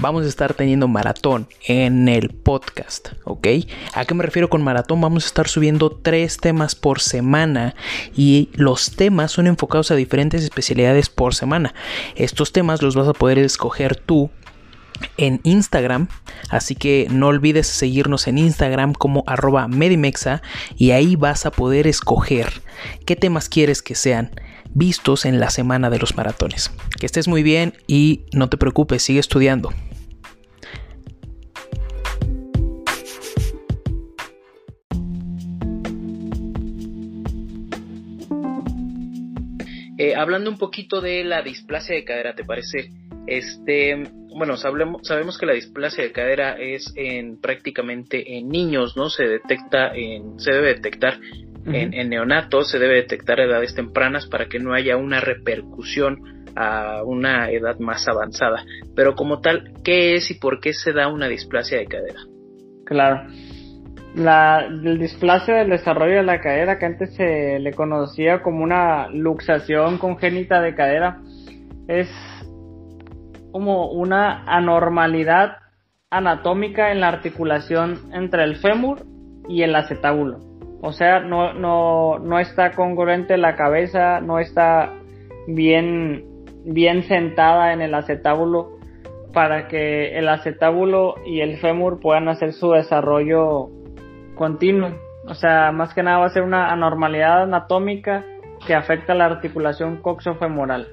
vamos a estar teniendo maratón en el podcast, ¿ok? ¿A qué me refiero con maratón? Vamos a estar subiendo tres temas por semana y los temas son enfocados a diferentes especialidades por semana. Estos temas los vas a poder escoger tú en Instagram, así que no olvides seguirnos en Instagram como arroba medimexa y ahí vas a poder escoger qué temas quieres que sean vistos en la semana de los maratones. Que estés muy bien y no te preocupes, sigue estudiando. Eh, hablando un poquito de la displasia de cadera, ¿te parece? Este, bueno, sabemos que la displasia de cadera es en prácticamente en niños, ¿no? Se detecta en, se debe detectar en, neonatos, se debe detectar a edades tempranas para que no haya una repercusión a una edad más avanzada. Pero como tal, ¿qué es y por qué se da una displasia de cadera? Claro la, el displasia del desarrollo de la cadera, que antes se le conocía como una luxación congénita de cadera, es como una anormalidad anatómica en la articulación entre el fémur y el acetábulo. O sea, no, no, no está congruente la cabeza, no está bien, bien sentada en el acetábulo para que el acetábulo y el fémur puedan hacer su desarrollo continuo. O sea, más que nada va a ser una anormalidad anatómica que afecta la articulación coxofemoral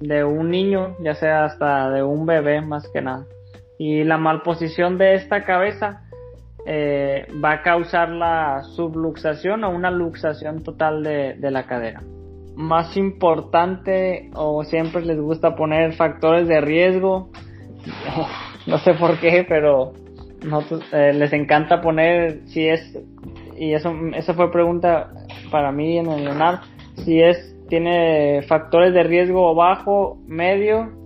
de un niño, ya sea hasta de un bebé más que nada. Y la malposición de esta cabeza eh, va a causar la subluxación o una luxación total de, de la cadera. Más importante, o siempre les gusta poner factores de riesgo, no sé por qué, pero eh, les encanta poner si es y eso esa fue pregunta para mí en el Leonardo si es tiene factores de riesgo bajo medio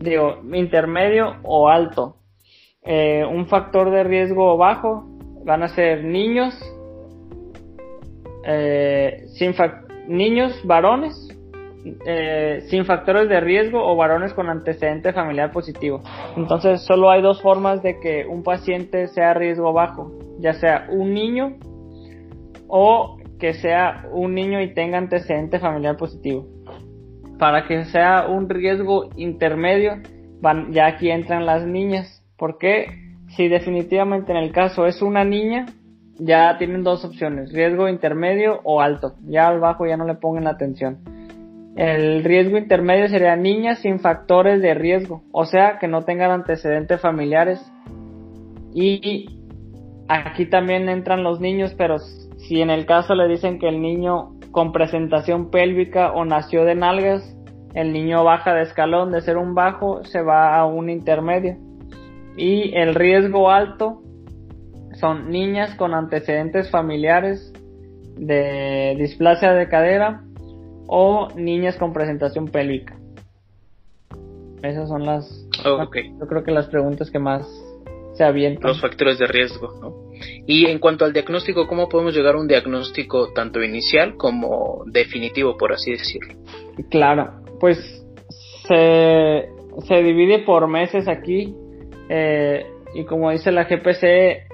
digo intermedio o alto. Eh, un factor de riesgo bajo van a ser niños eh, sin niños varones eh, sin factores de riesgo o varones con antecedente familiar positivo. Entonces solo hay dos formas de que un paciente sea riesgo bajo, ya sea un niño o que sea un niño y tenga antecedente familiar positivo. Para que sea un riesgo intermedio, ya aquí entran las niñas. Porque si definitivamente en el caso es una niña, ya tienen dos opciones, riesgo intermedio o alto. Ya al bajo ya no le pongan atención El riesgo intermedio sería niñas sin factores de riesgo, o sea, que no tengan antecedentes familiares. Y aquí también entran los niños, pero si en el caso le dicen que el niño con presentación pélvica o nació de nalgas, el niño baja de escalón, de ser un bajo se va a un intermedio. Y el riesgo alto son niñas con antecedentes familiares de displasia de cadera o niñas con presentación pélvica. Esas son las, yo creo que las preguntas que más se avientan. Los factores de riesgo, ¿no? Y en cuanto al diagnóstico, ¿cómo podemos llegar a un diagnóstico tanto inicial como definitivo, por así decirlo? Claro, pues se, se divide por meses aquí eh, y como dice la GPC,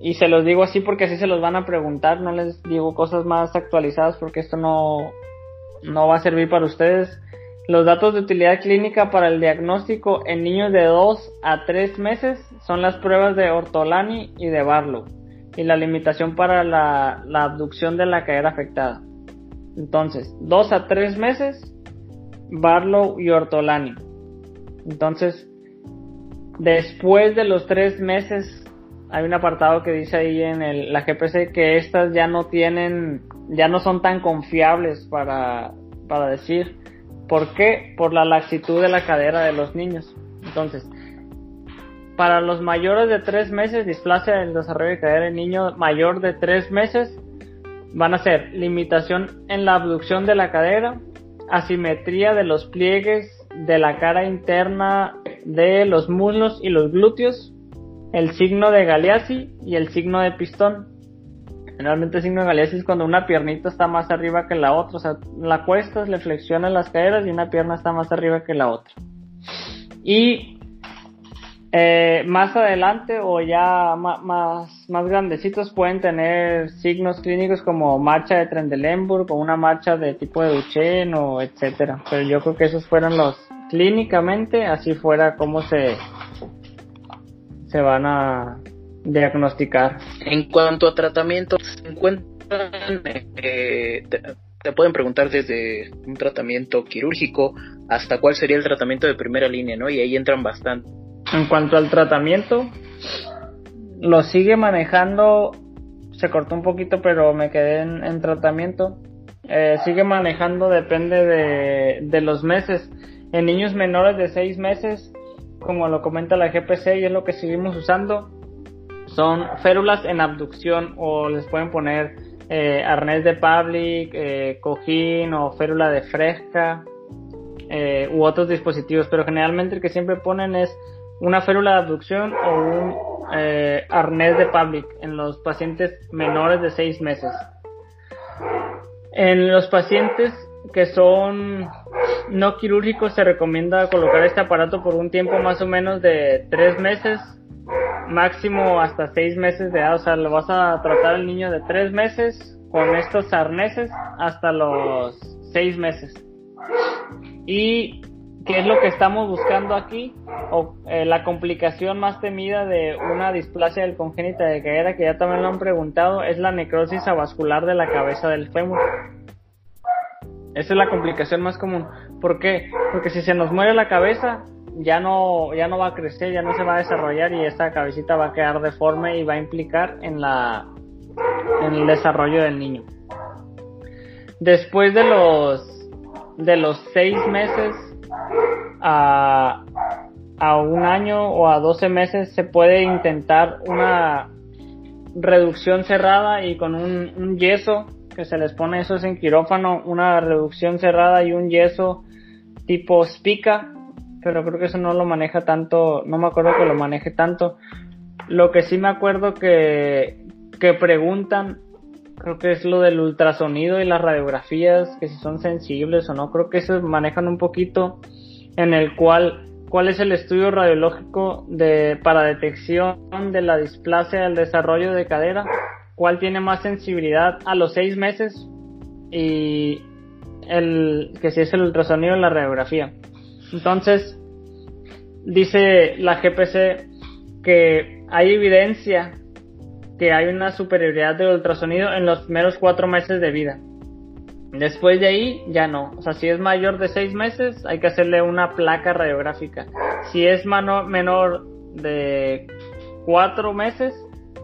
y se los digo así porque así se los van a preguntar, no les digo cosas más actualizadas porque esto no, no va a servir para ustedes. Los datos de utilidad clínica para el diagnóstico en niños de 2 a 3 meses son las pruebas de Ortolani y de Barlow y la limitación para la, la abducción de la cadera afectada. Entonces, 2 a 3 meses, Barlow y Ortolani. Entonces, después de los 3 meses, hay un apartado que dice ahí en el, la GPC que estas ya no tienen, ya no son tan confiables para, para decir ¿Por qué? Por la laxitud de la cadera de los niños. Entonces, para los mayores de 3 meses, displasia del desarrollo de cadera en niño mayor de 3 meses, van a ser limitación en la abducción de la cadera, asimetría de los pliegues de la cara interna de los muslos y los glúteos, el signo de Galeazzi y el signo de pistón. Generalmente signo de Galeazzi es cuando una piernita está más arriba que la otra, o sea, la cuesta le flexiona las caderas y una pierna está más arriba que la otra. Y eh, más adelante o ya más, más, grandecitos pueden tener signos clínicos como marcha de Trendelenburg o una marcha de tipo de Duchenne o etcétera. Pero yo creo que esos fueron los clínicamente, así fuera como se, se van a diagnosticar. En cuanto a tratamiento, se encuentran, eh, te, pueden preguntar desde un tratamiento quirúrgico hasta cuál sería el tratamiento de primera línea, ¿no? Y ahí entran bastante. En cuanto al tratamiento, lo sigue manejando, se cortó un poquito, pero me quedé en, tratamiento. Eh, sigue manejando, depende de, de los meses. En niños menores de 6 meses, como lo comenta la GPC y es lo que seguimos usando, son férulas en abducción o les pueden poner eh, arnés de public, eh, cojín o férula de fresca eh, u otros dispositivos, pero generalmente el que siempre ponen es una férula de abducción o un arnés de public en los pacientes menores de 6 meses. En los pacientes que son no quirúrgicos se recomienda colocar este aparato por un tiempo más o menos de 3 meses máximo hasta seis meses de edad. O sea, lo vas a tratar al niño de tres meses con estos arneses hasta los seis meses. Y qué es lo que estamos buscando aquí, o eh, la complicación más temida de una displasia del congénita de cadera, que ya también lo han preguntado, es la necrosis avascular de la cabeza del fémur. Esa es la complicación más común. ¿Por qué? Porque si se nos muere la cabeza, ya no, ya no va a crecer, ya no se va a desarrollar y esta cabecita va a quedar deforme y va a implicar en la en el desarrollo del niño. Después de los de los seis meses a, a un año o a 12 meses se puede intentar una reducción cerrada y con un, un yeso que se les pone eso es en quirófano, una reducción cerrada y un yeso tipo spica pero creo que eso no lo maneja tanto, no me acuerdo que lo maneje tanto. Lo que sí me acuerdo que, que preguntan, creo que es lo del ultrasonido y las radiografías, que si son sensibles o no, creo que eso manejan un poquito en el cual cuál es el estudio radiológico de, para detección de la displasia del desarrollo de cadera, cuál tiene más sensibilidad a los seis meses y el que si es el ultrasonido y la radiografía. Entonces, dice la GPC que hay evidencia que hay una superioridad de ultrasonido en los primeros cuatro meses de vida. Después de ahí, ya no. O sea, si es mayor de seis meses, hay que hacerle una placa radiográfica. Si es menor de cuatro meses,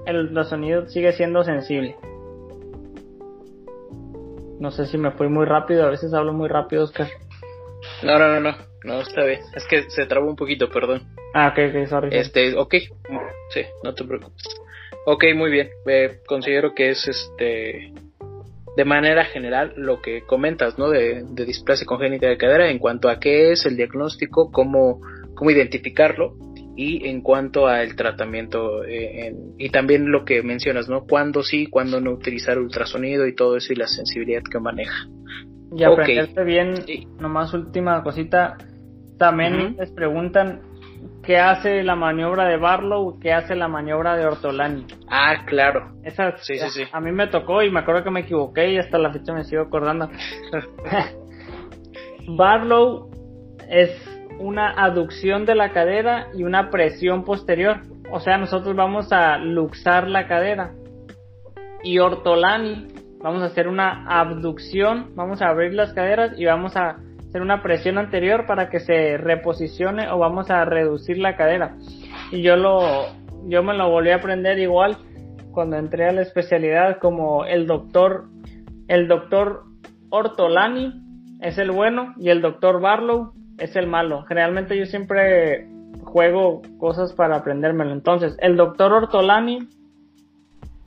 el ultrasonido sigue siendo sensible. No sé si me fui muy rápido, a veces hablo muy rápido, Oscar. No, no, no, no, no está bien. Es que se trabó un poquito, perdón. Ah, ok, ok, sorry. Este, ok, sí, no te preocupes. Ok, muy bien. Eh, considero que es este de manera general lo que comentas, ¿no? De, de, displasia congénita de cadera en cuanto a qué es el diagnóstico, cómo, cómo identificarlo y en cuanto al tratamiento eh, y también lo que mencionas, ¿no? Cuándo sí, cuándo no utilizar ultrasonido y todo eso y la sensibilidad que maneja. Y aprenderte bien, nomás última cosita, también les preguntan qué hace la maniobra de Barlow, qué hace la maniobra de Ortolani. Ah, claro. Esa, sí, sí, sí. A mí me tocó y me acuerdo que me equivoqué y hasta la fecha me sigo acordando. Barlow es una aducción de la cadera y una presión posterior. O sea, nosotros vamos a luxar la cadera. Y Ortolani, vamos a hacer una abducción, vamos a abrir las caderas y vamos a hacer una presión anterior para que se reposicione o vamos a reducir la cadera. Y yo lo, yo me lo volví a aprender igual cuando entré a la especialidad como el doctor, el doctor Ortolani es el bueno y el doctor Barlow es el malo. Generalmente yo siempre juego cosas para aprendérmelo. Entonces, el doctor Ortolani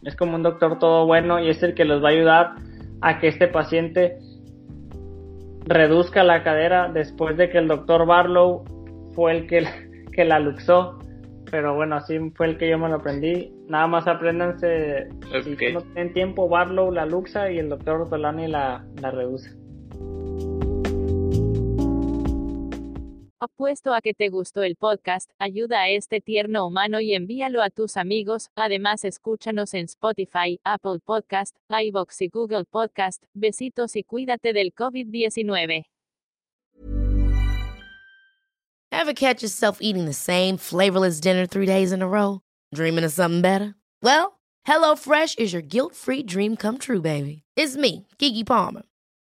es como un doctor todo bueno y es el que los va a ayudar a que este paciente reduzca la cadera después de que el doctor Barlow fue el que, que la luxó. Pero bueno, así fue el que yo me lo aprendí. Nada más apréndanse, si no tienen tiempo, Barlow la luxa y el doctor Ortolani la, la reduce. Apuesto a que te gustó el podcast, ayuda a este tierno humano y envíalo a tus amigos. Además, escúchanos en Spotify, Apple Podcast, iBox y Google Podcast. Besitos y cuídate del COVID-19. Ever catch yourself eating the same flavorless dinner three days in a row? Dreaming of something better? Well, HelloFresh is your guilt-free dream come true, baby. It's me, Kiki Palmer.